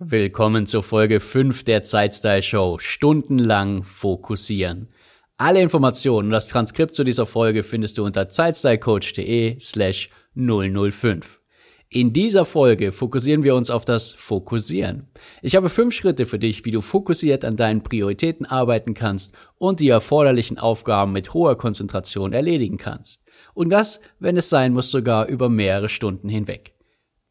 Willkommen zur Folge 5 der Zeitstyle Show. Stundenlang fokussieren. Alle Informationen und das Transkript zu dieser Folge findest du unter zeitstylecoach.de slash 005. In dieser Folge fokussieren wir uns auf das Fokussieren. Ich habe fünf Schritte für dich, wie du fokussiert an deinen Prioritäten arbeiten kannst und die erforderlichen Aufgaben mit hoher Konzentration erledigen kannst. Und das, wenn es sein muss, sogar über mehrere Stunden hinweg.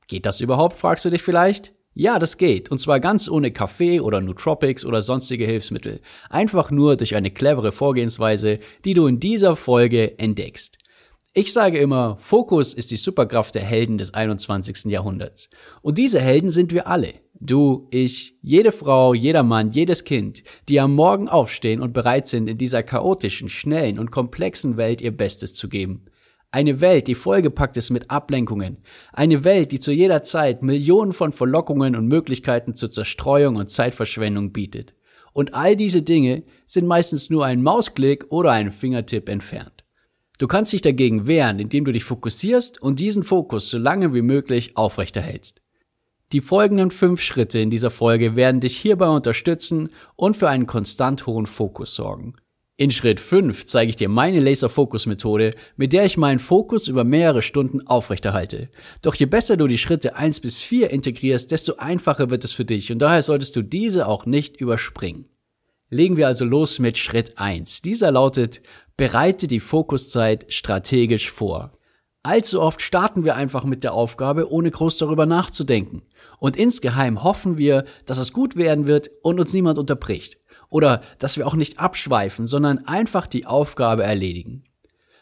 Geht das überhaupt, fragst du dich vielleicht? Ja, das geht. Und zwar ganz ohne Kaffee oder Nootropics oder sonstige Hilfsmittel. Einfach nur durch eine clevere Vorgehensweise, die du in dieser Folge entdeckst. Ich sage immer, Fokus ist die Superkraft der Helden des 21. Jahrhunderts. Und diese Helden sind wir alle. Du, ich, jede Frau, jeder Mann, jedes Kind, die am Morgen aufstehen und bereit sind, in dieser chaotischen, schnellen und komplexen Welt ihr Bestes zu geben. Eine Welt, die vollgepackt ist mit Ablenkungen. Eine Welt, die zu jeder Zeit Millionen von Verlockungen und Möglichkeiten zur Zerstreuung und Zeitverschwendung bietet. Und all diese Dinge sind meistens nur ein Mausklick oder ein Fingertipp entfernt. Du kannst dich dagegen wehren, indem du dich fokussierst und diesen Fokus so lange wie möglich aufrechterhältst. Die folgenden fünf Schritte in dieser Folge werden dich hierbei unterstützen und für einen konstant hohen Fokus sorgen. In Schritt 5 zeige ich dir meine Laser-Fokus-Methode, mit der ich meinen Fokus über mehrere Stunden aufrechterhalte. Doch je besser du die Schritte 1 bis 4 integrierst, desto einfacher wird es für dich und daher solltest du diese auch nicht überspringen. Legen wir also los mit Schritt 1. Dieser lautet, bereite die Fokuszeit strategisch vor. Allzu oft starten wir einfach mit der Aufgabe, ohne groß darüber nachzudenken. Und insgeheim hoffen wir, dass es gut werden wird und uns niemand unterbricht. Oder dass wir auch nicht abschweifen, sondern einfach die Aufgabe erledigen.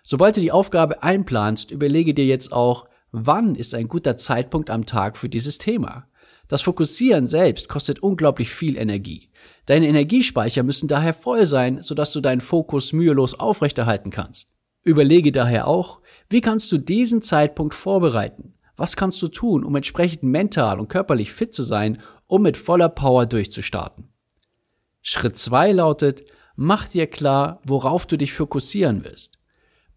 Sobald du die Aufgabe einplanst, überlege dir jetzt auch, wann ist ein guter Zeitpunkt am Tag für dieses Thema. Das Fokussieren selbst kostet unglaublich viel Energie. Deine Energiespeicher müssen daher voll sein, sodass du deinen Fokus mühelos aufrechterhalten kannst. Überlege daher auch, wie kannst du diesen Zeitpunkt vorbereiten? Was kannst du tun, um entsprechend mental und körperlich fit zu sein, um mit voller Power durchzustarten? Schritt zwei lautet, mach dir klar, worauf du dich fokussieren willst.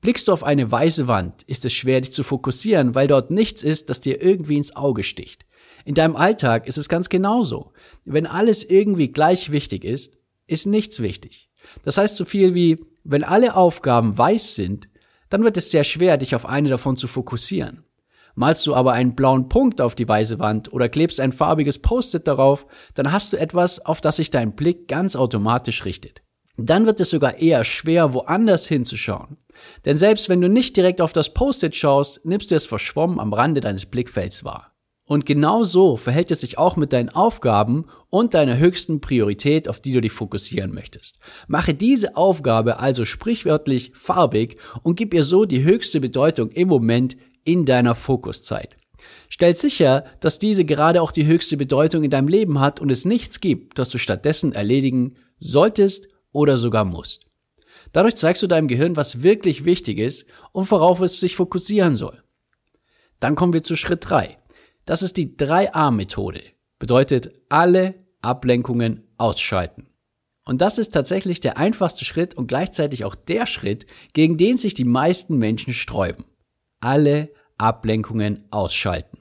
Blickst du auf eine weiße Wand, ist es schwer, dich zu fokussieren, weil dort nichts ist, das dir irgendwie ins Auge sticht. In deinem Alltag ist es ganz genauso. Wenn alles irgendwie gleich wichtig ist, ist nichts wichtig. Das heißt so viel wie, wenn alle Aufgaben weiß sind, dann wird es sehr schwer, dich auf eine davon zu fokussieren. Malst du aber einen blauen Punkt auf die weiße Wand oder klebst ein farbiges Post-it darauf, dann hast du etwas, auf das sich dein Blick ganz automatisch richtet. Dann wird es sogar eher schwer, woanders hinzuschauen. Denn selbst wenn du nicht direkt auf das Post-it schaust, nimmst du es verschwommen am Rande deines Blickfelds wahr. Und genau so verhält es sich auch mit deinen Aufgaben und deiner höchsten Priorität, auf die du dich fokussieren möchtest. Mache diese Aufgabe also sprichwörtlich farbig und gib ihr so die höchste Bedeutung im Moment, in deiner Fokuszeit. Stell sicher, dass diese gerade auch die höchste Bedeutung in deinem Leben hat und es nichts gibt, das du stattdessen erledigen solltest oder sogar musst. Dadurch zeigst du deinem Gehirn, was wirklich wichtig ist und worauf es sich fokussieren soll. Dann kommen wir zu Schritt drei. Das ist die 3A-Methode. Bedeutet alle Ablenkungen ausschalten. Und das ist tatsächlich der einfachste Schritt und gleichzeitig auch der Schritt, gegen den sich die meisten Menschen sträuben. Alle Ablenkungen ausschalten.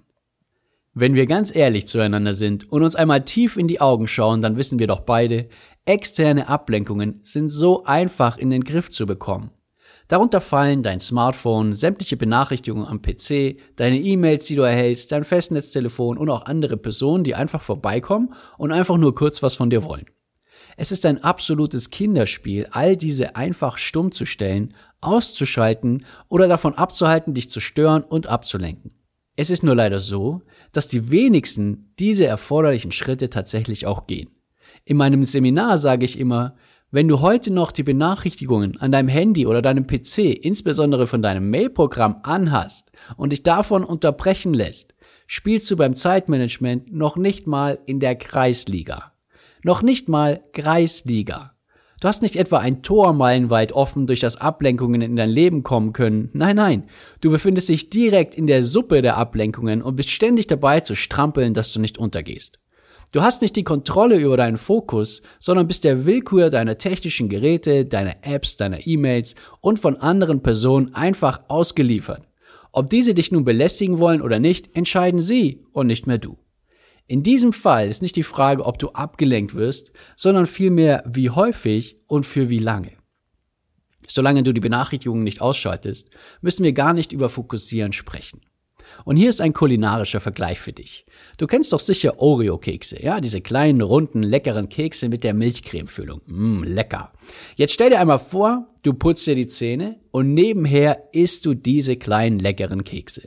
Wenn wir ganz ehrlich zueinander sind und uns einmal tief in die Augen schauen, dann wissen wir doch beide, externe Ablenkungen sind so einfach in den Griff zu bekommen. Darunter fallen dein Smartphone, sämtliche Benachrichtigungen am PC, deine E-Mails, die du erhältst, dein Festnetztelefon und auch andere Personen, die einfach vorbeikommen und einfach nur kurz was von dir wollen. Es ist ein absolutes Kinderspiel, all diese einfach stumm zu stellen auszuschalten oder davon abzuhalten, dich zu stören und abzulenken. Es ist nur leider so, dass die wenigsten diese erforderlichen Schritte tatsächlich auch gehen. In meinem Seminar sage ich immer, wenn du heute noch die Benachrichtigungen an deinem Handy oder deinem PC, insbesondere von deinem Mailprogramm anhast und dich davon unterbrechen lässt, spielst du beim Zeitmanagement noch nicht mal in der Kreisliga. Noch nicht mal Kreisliga. Du hast nicht etwa ein Tor meilenweit offen, durch das Ablenkungen in dein Leben kommen können. Nein, nein. Du befindest dich direkt in der Suppe der Ablenkungen und bist ständig dabei zu strampeln, dass du nicht untergehst. Du hast nicht die Kontrolle über deinen Fokus, sondern bist der Willkür deiner technischen Geräte, deiner Apps, deiner E-Mails und von anderen Personen einfach ausgeliefert. Ob diese dich nun belästigen wollen oder nicht, entscheiden sie und nicht mehr du. In diesem Fall ist nicht die Frage, ob du abgelenkt wirst, sondern vielmehr, wie häufig und für wie lange. Solange du die Benachrichtigungen nicht ausschaltest, müssen wir gar nicht über Fokussieren sprechen. Und hier ist ein kulinarischer Vergleich für dich. Du kennst doch sicher Oreo-Kekse, ja, diese kleinen, runden, leckeren Kekse mit der Milchcremefüllung. Mmm, lecker. Jetzt stell dir einmal vor, du putzt dir die Zähne und nebenher isst du diese kleinen, leckeren Kekse.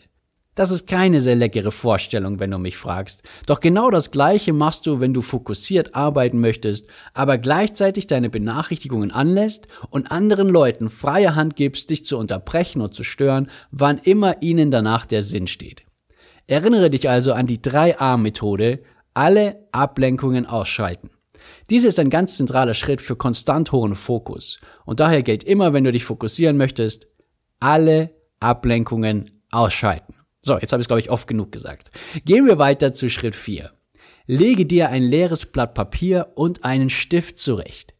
Das ist keine sehr leckere Vorstellung, wenn du mich fragst. Doch genau das Gleiche machst du, wenn du fokussiert arbeiten möchtest, aber gleichzeitig deine Benachrichtigungen anlässt und anderen Leuten freie Hand gibst, dich zu unterbrechen und zu stören, wann immer ihnen danach der Sinn steht. Erinnere dich also an die 3A-Methode, alle Ablenkungen ausschalten. Dies ist ein ganz zentraler Schritt für konstant hohen Fokus. Und daher gilt immer, wenn du dich fokussieren möchtest, alle Ablenkungen ausschalten. So, jetzt habe ich es, glaube ich, oft genug gesagt. Gehen wir weiter zu Schritt 4. Lege dir ein leeres Blatt Papier und einen Stift zurecht.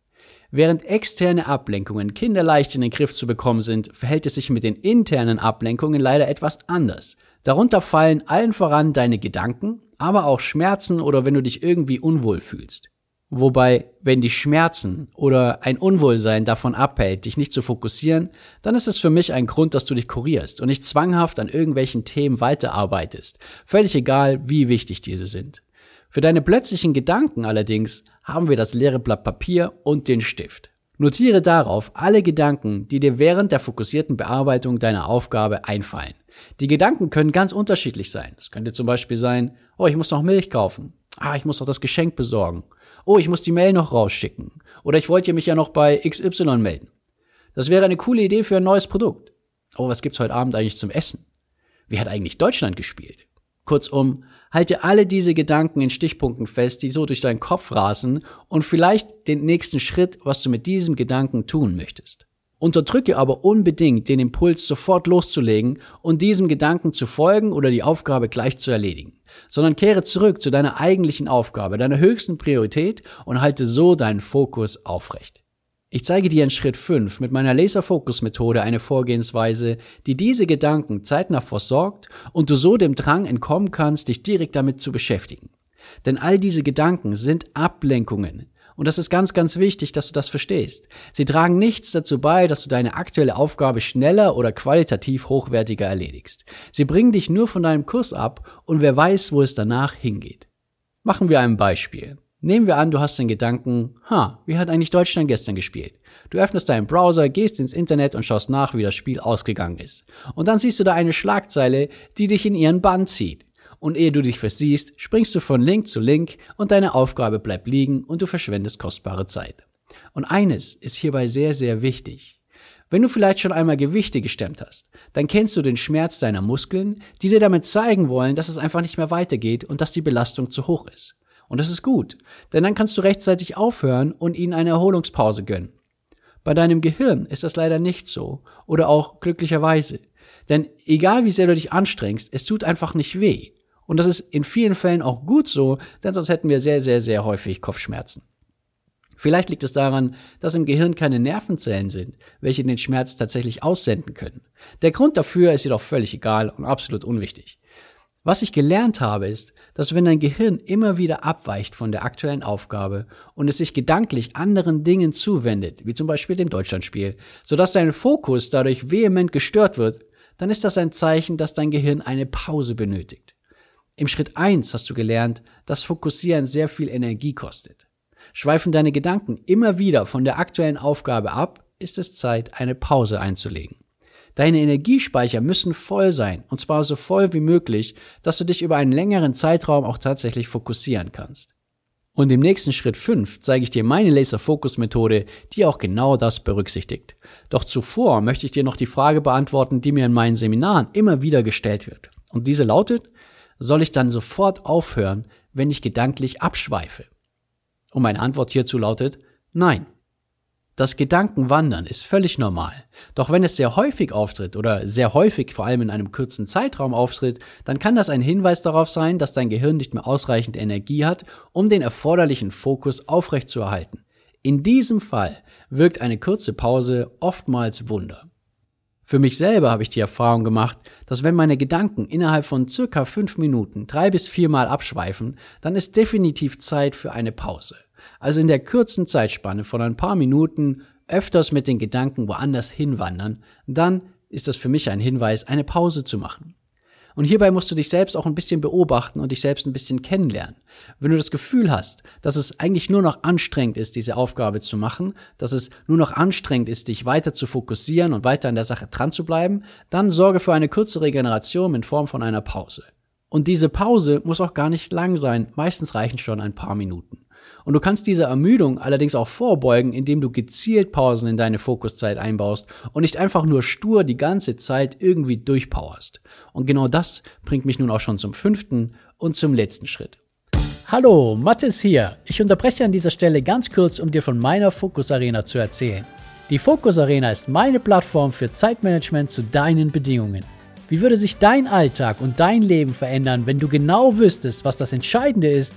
Während externe Ablenkungen kinderleicht in den Griff zu bekommen sind, verhält es sich mit den internen Ablenkungen leider etwas anders. Darunter fallen allen voran deine Gedanken, aber auch Schmerzen oder wenn du dich irgendwie unwohl fühlst. Wobei, wenn die Schmerzen oder ein Unwohlsein davon abhält, dich nicht zu fokussieren, dann ist es für mich ein Grund, dass du dich kurierst und nicht zwanghaft an irgendwelchen Themen weiterarbeitest. Völlig egal, wie wichtig diese sind. Für deine plötzlichen Gedanken allerdings haben wir das leere Blatt Papier und den Stift. Notiere darauf alle Gedanken, die dir während der fokussierten Bearbeitung deiner Aufgabe einfallen. Die Gedanken können ganz unterschiedlich sein. Es könnte zum Beispiel sein, oh, ich muss noch Milch kaufen. Ah, ich muss noch das Geschenk besorgen. Oh, ich muss die Mail noch rausschicken. Oder ich wollte mich ja noch bei XY melden. Das wäre eine coole Idee für ein neues Produkt. Oh, was gibt's heute Abend eigentlich zum Essen? Wie hat eigentlich Deutschland gespielt? Kurzum, halte alle diese Gedanken in Stichpunkten fest, die so durch deinen Kopf rasen und vielleicht den nächsten Schritt, was du mit diesem Gedanken tun möchtest. Unterdrücke aber unbedingt den Impuls, sofort loszulegen und diesem Gedanken zu folgen oder die Aufgabe gleich zu erledigen, sondern kehre zurück zu deiner eigentlichen Aufgabe, deiner höchsten Priorität und halte so deinen Fokus aufrecht. Ich zeige dir in Schritt 5 mit meiner Laserfokus-Methode eine Vorgehensweise, die diese Gedanken zeitnah versorgt und du so dem Drang entkommen kannst, dich direkt damit zu beschäftigen. Denn all diese Gedanken sind Ablenkungen, und das ist ganz, ganz wichtig, dass du das verstehst. Sie tragen nichts dazu bei, dass du deine aktuelle Aufgabe schneller oder qualitativ hochwertiger erledigst. Sie bringen dich nur von deinem Kurs ab und wer weiß, wo es danach hingeht. Machen wir ein Beispiel. Nehmen wir an, du hast den Gedanken, ha, wie hat eigentlich Deutschland gestern gespielt? Du öffnest deinen Browser, gehst ins Internet und schaust nach, wie das Spiel ausgegangen ist. Und dann siehst du da eine Schlagzeile, die dich in ihren Bann zieht und ehe du dich versiehst, springst du von Link zu Link und deine Aufgabe bleibt liegen und du verschwendest kostbare Zeit. Und eines ist hierbei sehr, sehr wichtig. Wenn du vielleicht schon einmal Gewichte gestemmt hast, dann kennst du den Schmerz deiner Muskeln, die dir damit zeigen wollen, dass es einfach nicht mehr weitergeht und dass die Belastung zu hoch ist. Und das ist gut, denn dann kannst du rechtzeitig aufhören und ihnen eine Erholungspause gönnen. Bei deinem Gehirn ist das leider nicht so oder auch glücklicherweise. Denn egal wie sehr du dich anstrengst, es tut einfach nicht weh. Und das ist in vielen Fällen auch gut so, denn sonst hätten wir sehr, sehr, sehr häufig Kopfschmerzen. Vielleicht liegt es daran, dass im Gehirn keine Nervenzellen sind, welche den Schmerz tatsächlich aussenden können. Der Grund dafür ist jedoch völlig egal und absolut unwichtig. Was ich gelernt habe, ist, dass wenn dein Gehirn immer wieder abweicht von der aktuellen Aufgabe und es sich gedanklich anderen Dingen zuwendet, wie zum Beispiel dem Deutschlandspiel, sodass dein Fokus dadurch vehement gestört wird, dann ist das ein Zeichen, dass dein Gehirn eine Pause benötigt. Im Schritt 1 hast du gelernt, dass Fokussieren sehr viel Energie kostet. Schweifen deine Gedanken immer wieder von der aktuellen Aufgabe ab, ist es Zeit, eine Pause einzulegen. Deine Energiespeicher müssen voll sein, und zwar so voll wie möglich, dass du dich über einen längeren Zeitraum auch tatsächlich fokussieren kannst. Und im nächsten Schritt 5 zeige ich dir meine Laser-Focus-Methode, die auch genau das berücksichtigt. Doch zuvor möchte ich dir noch die Frage beantworten, die mir in meinen Seminaren immer wieder gestellt wird. Und diese lautet, soll ich dann sofort aufhören, wenn ich gedanklich abschweife? Und meine Antwort hierzu lautet Nein. Das Gedankenwandern ist völlig normal. Doch wenn es sehr häufig auftritt oder sehr häufig vor allem in einem kurzen Zeitraum auftritt, dann kann das ein Hinweis darauf sein, dass dein Gehirn nicht mehr ausreichend Energie hat, um den erforderlichen Fokus aufrechtzuerhalten. In diesem Fall wirkt eine kurze Pause oftmals Wunder. Für mich selber habe ich die Erfahrung gemacht, dass wenn meine Gedanken innerhalb von circa fünf Minuten drei bis viermal abschweifen, dann ist definitiv Zeit für eine Pause also in der kurzen Zeitspanne von ein paar Minuten öfters mit den Gedanken woanders hinwandern, dann ist das für mich ein Hinweis, eine Pause zu machen. Und hierbei musst du dich selbst auch ein bisschen beobachten und dich selbst ein bisschen kennenlernen. Wenn du das Gefühl hast, dass es eigentlich nur noch anstrengend ist, diese Aufgabe zu machen, dass es nur noch anstrengend ist, dich weiter zu fokussieren und weiter an der Sache dran zu bleiben, dann sorge für eine kurze Regeneration in Form von einer Pause. Und diese Pause muss auch gar nicht lang sein, meistens reichen schon ein paar Minuten. Und du kannst dieser Ermüdung allerdings auch vorbeugen, indem du gezielt Pausen in deine Fokuszeit einbaust und nicht einfach nur stur die ganze Zeit irgendwie durchpowerst. Und genau das bringt mich nun auch schon zum fünften und zum letzten Schritt. Hallo, Mathis hier. Ich unterbreche an dieser Stelle ganz kurz, um dir von meiner Fokus Arena zu erzählen. Die Fokus Arena ist meine Plattform für Zeitmanagement zu deinen Bedingungen. Wie würde sich dein Alltag und dein Leben verändern, wenn du genau wüsstest, was das Entscheidende ist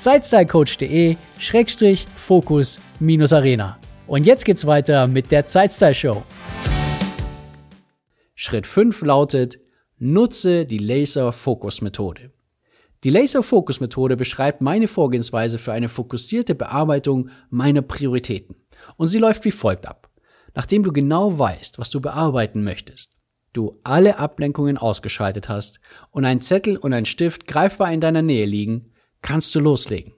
zeitstylecoach.de-fokus-arena. Und jetzt geht's weiter mit der Zeitstyle Show. Schritt 5 lautet, nutze die Laser-Fokus-Methode. Die Laser-Fokus-Methode beschreibt meine Vorgehensweise für eine fokussierte Bearbeitung meiner Prioritäten. Und sie läuft wie folgt ab. Nachdem du genau weißt, was du bearbeiten möchtest, du alle Ablenkungen ausgeschaltet hast und ein Zettel und ein Stift greifbar in deiner Nähe liegen, kannst du loslegen.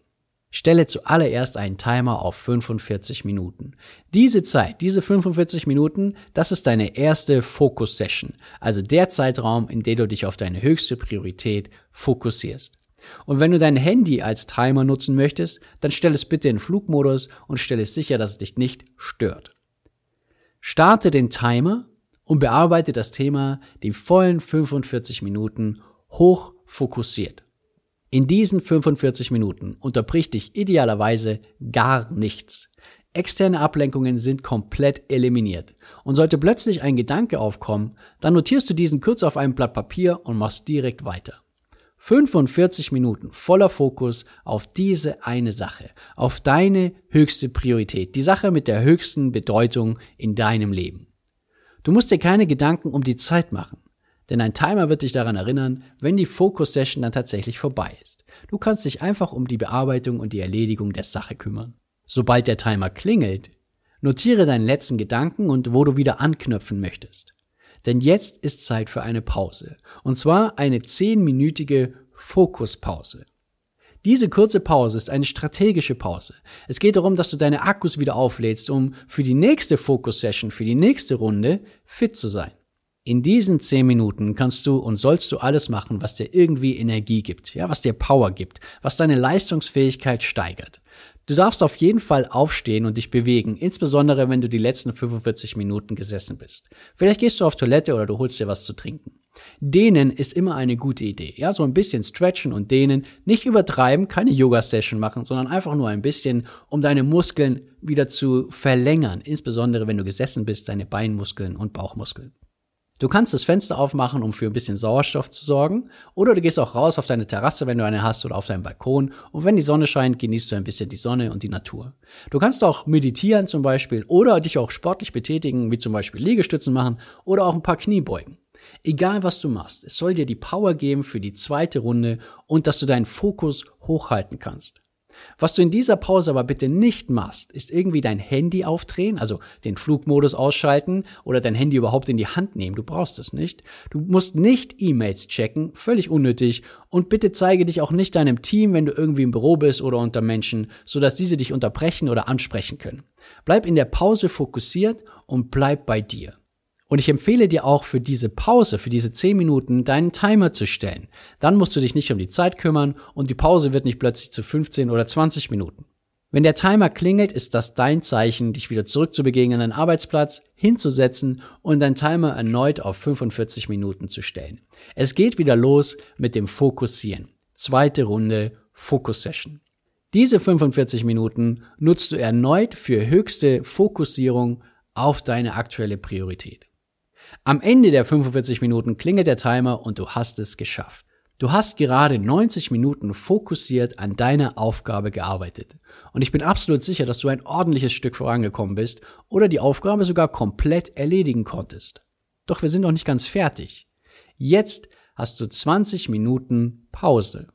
Stelle zuallererst einen Timer auf 45 Minuten. Diese Zeit, diese 45 Minuten, das ist deine erste Fokus-Session, also der Zeitraum, in dem du dich auf deine höchste Priorität fokussierst. Und wenn du dein Handy als Timer nutzen möchtest, dann stell es bitte in Flugmodus und stelle sicher, dass es dich nicht stört. Starte den Timer und bearbeite das Thema die vollen 45 Minuten hoch fokussiert. In diesen 45 Minuten unterbricht dich idealerweise gar nichts. Externe Ablenkungen sind komplett eliminiert. Und sollte plötzlich ein Gedanke aufkommen, dann notierst du diesen kurz auf einem Blatt Papier und machst direkt weiter. 45 Minuten voller Fokus auf diese eine Sache, auf deine höchste Priorität, die Sache mit der höchsten Bedeutung in deinem Leben. Du musst dir keine Gedanken um die Zeit machen. Denn ein Timer wird dich daran erinnern, wenn die Fokus-Session dann tatsächlich vorbei ist. Du kannst dich einfach um die Bearbeitung und die Erledigung der Sache kümmern. Sobald der Timer klingelt, notiere deinen letzten Gedanken und wo du wieder anknüpfen möchtest. Denn jetzt ist Zeit für eine Pause. Und zwar eine zehnminütige Fokuspause. Diese kurze Pause ist eine strategische Pause. Es geht darum, dass du deine Akkus wieder auflädst, um für die nächste Fokus-Session, für die nächste Runde fit zu sein. In diesen zehn Minuten kannst du und sollst du alles machen, was dir irgendwie Energie gibt, ja, was dir Power gibt, was deine Leistungsfähigkeit steigert. Du darfst auf jeden Fall aufstehen und dich bewegen, insbesondere wenn du die letzten 45 Minuten gesessen bist. Vielleicht gehst du auf Toilette oder du holst dir was zu trinken. Dehnen ist immer eine gute Idee. Ja, so ein bisschen stretchen und dehnen. Nicht übertreiben, keine Yoga-Session machen, sondern einfach nur ein bisschen, um deine Muskeln wieder zu verlängern. Insbesondere wenn du gesessen bist, deine Beinmuskeln und Bauchmuskeln. Du kannst das Fenster aufmachen, um für ein bisschen Sauerstoff zu sorgen, oder du gehst auch raus auf deine Terrasse, wenn du eine hast, oder auf deinen Balkon, und wenn die Sonne scheint, genießt du ein bisschen die Sonne und die Natur. Du kannst auch meditieren zum Beispiel, oder dich auch sportlich betätigen, wie zum Beispiel Liegestützen machen, oder auch ein paar Kniebeugen. Egal was du machst, es soll dir die Power geben für die zweite Runde und dass du deinen Fokus hochhalten kannst. Was du in dieser Pause aber bitte nicht machst, ist irgendwie dein Handy aufdrehen, also den Flugmodus ausschalten oder dein Handy überhaupt in die Hand nehmen. Du brauchst es nicht. Du musst nicht E-Mails checken, völlig unnötig. Und bitte zeige dich auch nicht deinem Team, wenn du irgendwie im Büro bist oder unter Menschen, sodass diese dich unterbrechen oder ansprechen können. Bleib in der Pause fokussiert und bleib bei dir. Und ich empfehle dir auch für diese Pause, für diese 10 Minuten, deinen Timer zu stellen. Dann musst du dich nicht um die Zeit kümmern und die Pause wird nicht plötzlich zu 15 oder 20 Minuten. Wenn der Timer klingelt, ist das dein Zeichen, dich wieder zurückzubegeben an deinen Arbeitsplatz, hinzusetzen und dein Timer erneut auf 45 Minuten zu stellen. Es geht wieder los mit dem Fokussieren. Zweite Runde Fokus Session. Diese 45 Minuten nutzt du erneut für höchste Fokussierung auf deine aktuelle Priorität. Am Ende der 45 Minuten klingelt der Timer und du hast es geschafft. Du hast gerade 90 Minuten fokussiert an deiner Aufgabe gearbeitet. Und ich bin absolut sicher, dass du ein ordentliches Stück vorangekommen bist oder die Aufgabe sogar komplett erledigen konntest. Doch wir sind noch nicht ganz fertig. Jetzt hast du 20 Minuten Pause.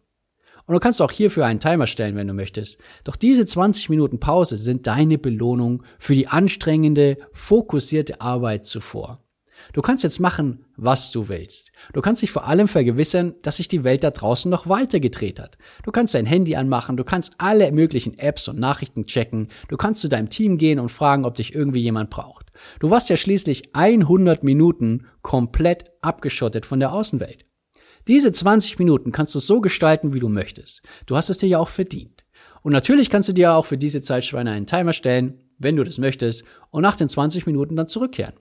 Und du kannst auch hierfür einen Timer stellen, wenn du möchtest. Doch diese 20 Minuten Pause sind deine Belohnung für die anstrengende, fokussierte Arbeit zuvor. Du kannst jetzt machen, was du willst. Du kannst dich vor allem vergewissern, dass sich die Welt da draußen noch weiter gedreht hat. Du kannst dein Handy anmachen, du kannst alle möglichen Apps und Nachrichten checken, du kannst zu deinem Team gehen und fragen, ob dich irgendwie jemand braucht. Du warst ja schließlich 100 Minuten komplett abgeschottet von der Außenwelt. Diese 20 Minuten kannst du so gestalten, wie du möchtest. Du hast es dir ja auch verdient. Und natürlich kannst du dir auch für diese Zeitspanne einen Timer stellen, wenn du das möchtest, und nach den 20 Minuten dann zurückkehren.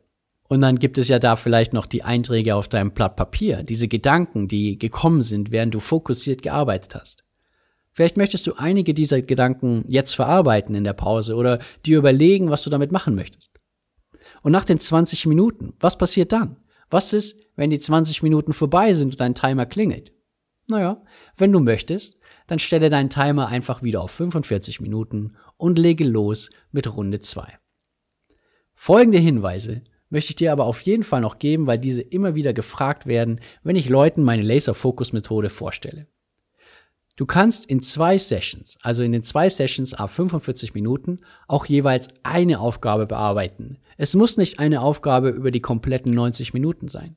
Und dann gibt es ja da vielleicht noch die Einträge auf deinem Blatt Papier, diese Gedanken, die gekommen sind, während du fokussiert gearbeitet hast. Vielleicht möchtest du einige dieser Gedanken jetzt verarbeiten in der Pause oder dir überlegen, was du damit machen möchtest. Und nach den 20 Minuten, was passiert dann? Was ist, wenn die 20 Minuten vorbei sind und dein Timer klingelt? Naja, wenn du möchtest, dann stelle deinen Timer einfach wieder auf 45 Minuten und lege los mit Runde 2. Folgende Hinweise möchte ich dir aber auf jeden Fall noch geben, weil diese immer wieder gefragt werden, wenn ich Leuten meine Laser-Focus-Methode vorstelle. Du kannst in zwei Sessions, also in den zwei Sessions ab 45 Minuten, auch jeweils eine Aufgabe bearbeiten. Es muss nicht eine Aufgabe über die kompletten 90 Minuten sein.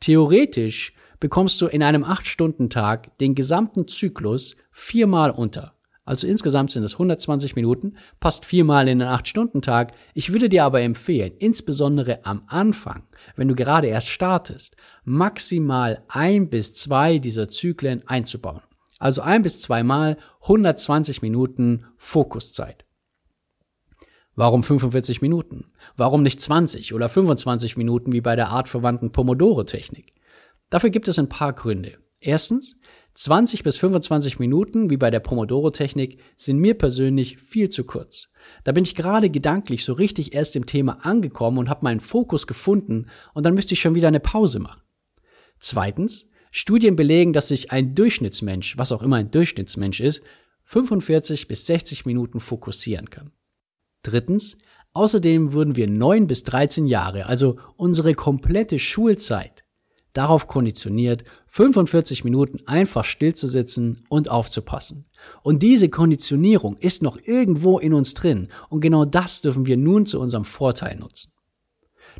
Theoretisch bekommst du in einem 8-Stunden-Tag den gesamten Zyklus viermal unter. Also insgesamt sind es 120 Minuten, passt viermal in den 8-Stunden-Tag. Ich würde dir aber empfehlen, insbesondere am Anfang, wenn du gerade erst startest, maximal ein bis zwei dieser Zyklen einzubauen. Also ein bis zweimal 120 Minuten Fokuszeit. Warum 45 Minuten? Warum nicht 20 oder 25 Minuten wie bei der artverwandten Pomodoro-Technik? Dafür gibt es ein paar Gründe. Erstens, 20 bis 25 Minuten, wie bei der Pomodoro-Technik, sind mir persönlich viel zu kurz. Da bin ich gerade gedanklich so richtig erst im Thema angekommen und habe meinen Fokus gefunden und dann müsste ich schon wieder eine Pause machen. Zweitens, Studien belegen, dass sich ein Durchschnittsmensch, was auch immer ein Durchschnittsmensch ist, 45 bis 60 Minuten fokussieren kann. Drittens, außerdem würden wir 9 bis 13 Jahre, also unsere komplette Schulzeit, darauf konditioniert, 45 Minuten einfach stillzusitzen und aufzupassen. Und diese Konditionierung ist noch irgendwo in uns drin und genau das dürfen wir nun zu unserem Vorteil nutzen.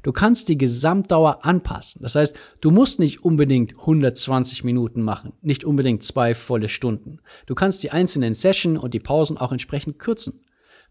Du kannst die Gesamtdauer anpassen. Das heißt, du musst nicht unbedingt 120 Minuten machen, nicht unbedingt zwei volle Stunden. Du kannst die einzelnen Session und die Pausen auch entsprechend kürzen.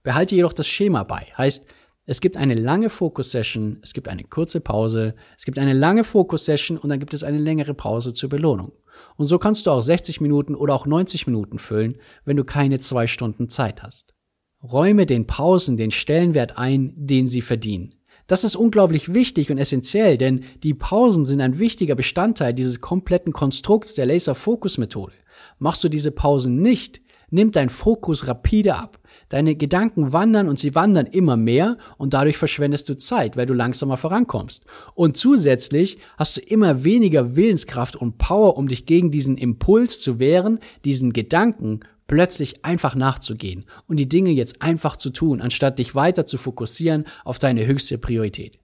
Behalte jedoch das Schema bei. Heißt, es gibt eine lange Fokus-Session, es gibt eine kurze Pause, es gibt eine lange Fokus-Session und dann gibt es eine längere Pause zur Belohnung. Und so kannst du auch 60 Minuten oder auch 90 Minuten füllen, wenn du keine zwei Stunden Zeit hast. Räume den Pausen den Stellenwert ein, den sie verdienen. Das ist unglaublich wichtig und essentiell, denn die Pausen sind ein wichtiger Bestandteil dieses kompletten Konstrukts der Laser-Fokus-Methode. Machst du diese Pausen nicht, nimmt dein Fokus rapide ab. Deine Gedanken wandern und sie wandern immer mehr und dadurch verschwendest du Zeit, weil du langsamer vorankommst. Und zusätzlich hast du immer weniger Willenskraft und Power, um dich gegen diesen Impuls zu wehren, diesen Gedanken plötzlich einfach nachzugehen und die Dinge jetzt einfach zu tun, anstatt dich weiter zu fokussieren auf deine höchste Priorität.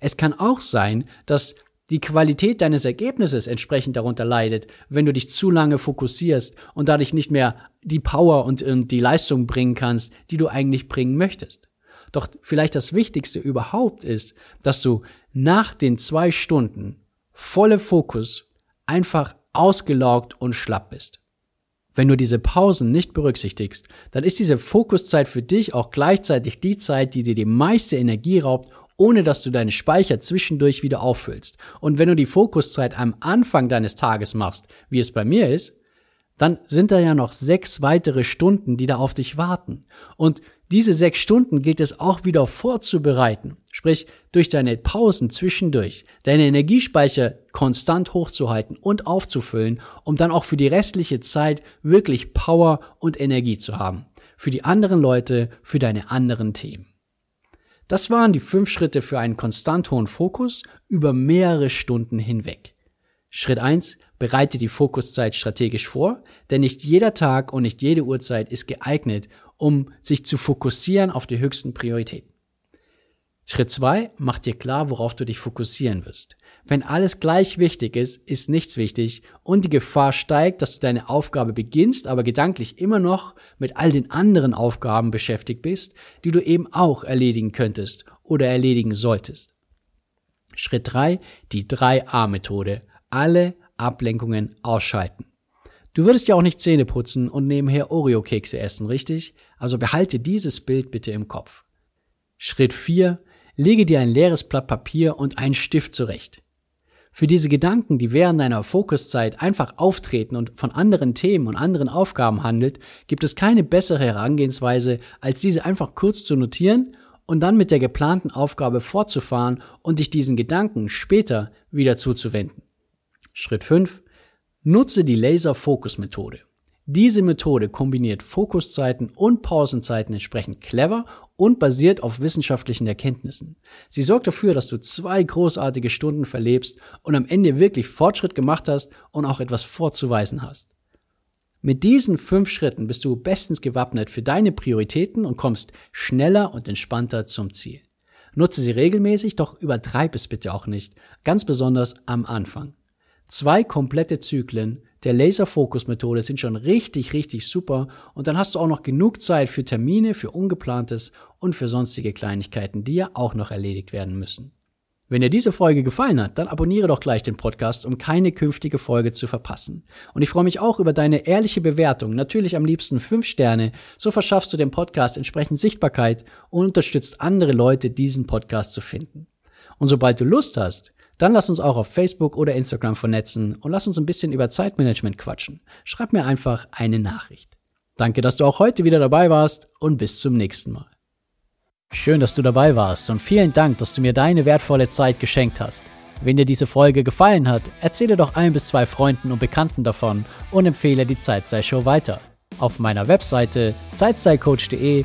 Es kann auch sein, dass die Qualität deines Ergebnisses entsprechend darunter leidet, wenn du dich zu lange fokussierst und dadurch nicht mehr die Power und, und die Leistung bringen kannst, die du eigentlich bringen möchtest. Doch vielleicht das Wichtigste überhaupt ist, dass du nach den zwei Stunden volle Fokus einfach ausgelaugt und schlapp bist. Wenn du diese Pausen nicht berücksichtigst, dann ist diese Fokuszeit für dich auch gleichzeitig die Zeit, die dir die meiste Energie raubt ohne dass du deine Speicher zwischendurch wieder auffüllst. Und wenn du die Fokuszeit am Anfang deines Tages machst, wie es bei mir ist, dann sind da ja noch sechs weitere Stunden, die da auf dich warten. Und diese sechs Stunden gilt es auch wieder vorzubereiten. Sprich, durch deine Pausen zwischendurch, deine Energiespeicher konstant hochzuhalten und aufzufüllen, um dann auch für die restliche Zeit wirklich Power und Energie zu haben. Für die anderen Leute, für deine anderen Themen. Das waren die fünf Schritte für einen konstant hohen Fokus über mehrere Stunden hinweg. Schritt eins: Bereite die Fokuszeit strategisch vor, denn nicht jeder Tag und nicht jede Uhrzeit ist geeignet, um sich zu fokussieren auf die höchsten Prioritäten. Schritt zwei: Mach dir klar, worauf du dich fokussieren wirst. Wenn alles gleich wichtig ist, ist nichts wichtig und die Gefahr steigt, dass du deine Aufgabe beginnst, aber gedanklich immer noch mit all den anderen Aufgaben beschäftigt bist, die du eben auch erledigen könntest oder erledigen solltest. Schritt drei: die 3a-Methode. Alle Ablenkungen ausschalten. Du würdest ja auch nicht Zähne putzen und nebenher Oreo-Kekse essen, richtig? Also behalte dieses Bild bitte im Kopf. Schritt 4. Lege dir ein leeres Blatt Papier und einen Stift zurecht. Für diese Gedanken, die während deiner Fokuszeit einfach auftreten und von anderen Themen und anderen Aufgaben handelt, gibt es keine bessere Herangehensweise, als diese einfach kurz zu notieren und dann mit der geplanten Aufgabe fortzufahren und dich diesen Gedanken später wieder zuzuwenden. Schritt 5. Nutze die Laser-Fokus-Methode. Diese Methode kombiniert Fokuszeiten und Pausenzeiten entsprechend clever und basiert auf wissenschaftlichen Erkenntnissen. Sie sorgt dafür, dass du zwei großartige Stunden verlebst und am Ende wirklich Fortschritt gemacht hast und auch etwas vorzuweisen hast. Mit diesen fünf Schritten bist du bestens gewappnet für deine Prioritäten und kommst schneller und entspannter zum Ziel. Nutze sie regelmäßig, doch übertreib es bitte auch nicht, ganz besonders am Anfang. Zwei komplette Zyklen der Laser-Fokus-Methode sind schon richtig, richtig super und dann hast du auch noch genug Zeit für Termine, für Ungeplantes und für sonstige Kleinigkeiten, die ja auch noch erledigt werden müssen. Wenn dir diese Folge gefallen hat, dann abonniere doch gleich den Podcast, um keine künftige Folge zu verpassen. Und ich freue mich auch über deine ehrliche Bewertung, natürlich am liebsten fünf Sterne, so verschaffst du dem Podcast entsprechend Sichtbarkeit und unterstützt andere Leute, diesen Podcast zu finden. Und sobald du Lust hast, dann lass uns auch auf Facebook oder Instagram vernetzen und lass uns ein bisschen über Zeitmanagement quatschen. Schreib mir einfach eine Nachricht. Danke, dass du auch heute wieder dabei warst und bis zum nächsten Mal. Schön, dass du dabei warst und vielen Dank, dass du mir deine wertvolle Zeit geschenkt hast. Wenn dir diese Folge gefallen hat, erzähle doch ein bis zwei Freunden und Bekannten davon und empfehle die Zeitstyle-Show weiter. Auf meiner Webseite zeitstylecoach.de